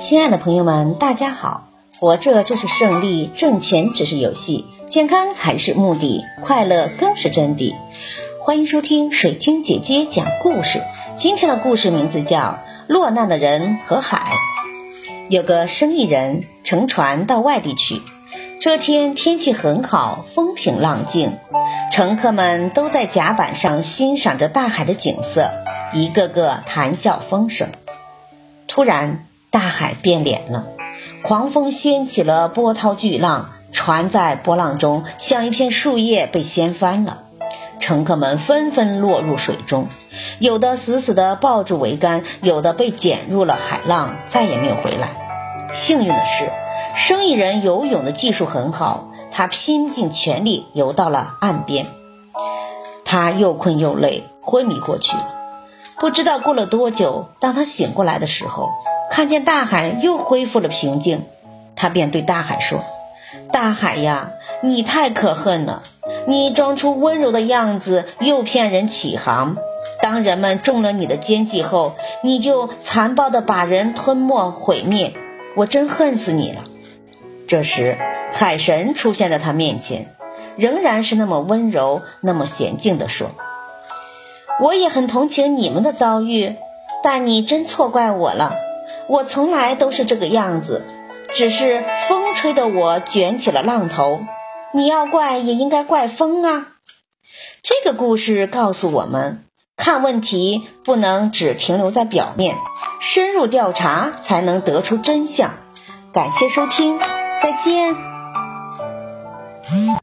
亲爱的朋友们，大家好！活着就是胜利，挣钱只是游戏，健康才是目的，快乐更是真谛。欢迎收听水晶姐姐讲故事。今天的故事名字叫《落难的人和海》。有个生意人乘船到外地去，这天天气很好，风平浪静，乘客们都在甲板上欣赏着大海的景色，一个个谈笑风生。突然，大海变脸了，狂风掀起了波涛巨浪，船在波浪中像一片树叶被掀翻了。乘客们纷纷落入水中，有的死死地抱住桅杆，有的被卷入了海浪，再也没有回来。幸运的是，生意人游泳的技术很好，他拼尽全力游到了岸边。他又困又累，昏迷过去了。不知道过了多久，当他醒过来的时候，看见大海又恢复了平静，他便对大海说：“大海呀，你太可恨了！你装出温柔的样子，诱骗人起航。当人们中了你的奸计后，你就残暴地把人吞没毁灭。我真恨死你了！”这时，海神出现在他面前，仍然是那么温柔、那么娴静地说。我也很同情你们的遭遇，但你真错怪我了。我从来都是这个样子，只是风吹得我卷起了浪头。你要怪也应该怪风啊。这个故事告诉我们，看问题不能只停留在表面，深入调查才能得出真相。感谢收听，再见。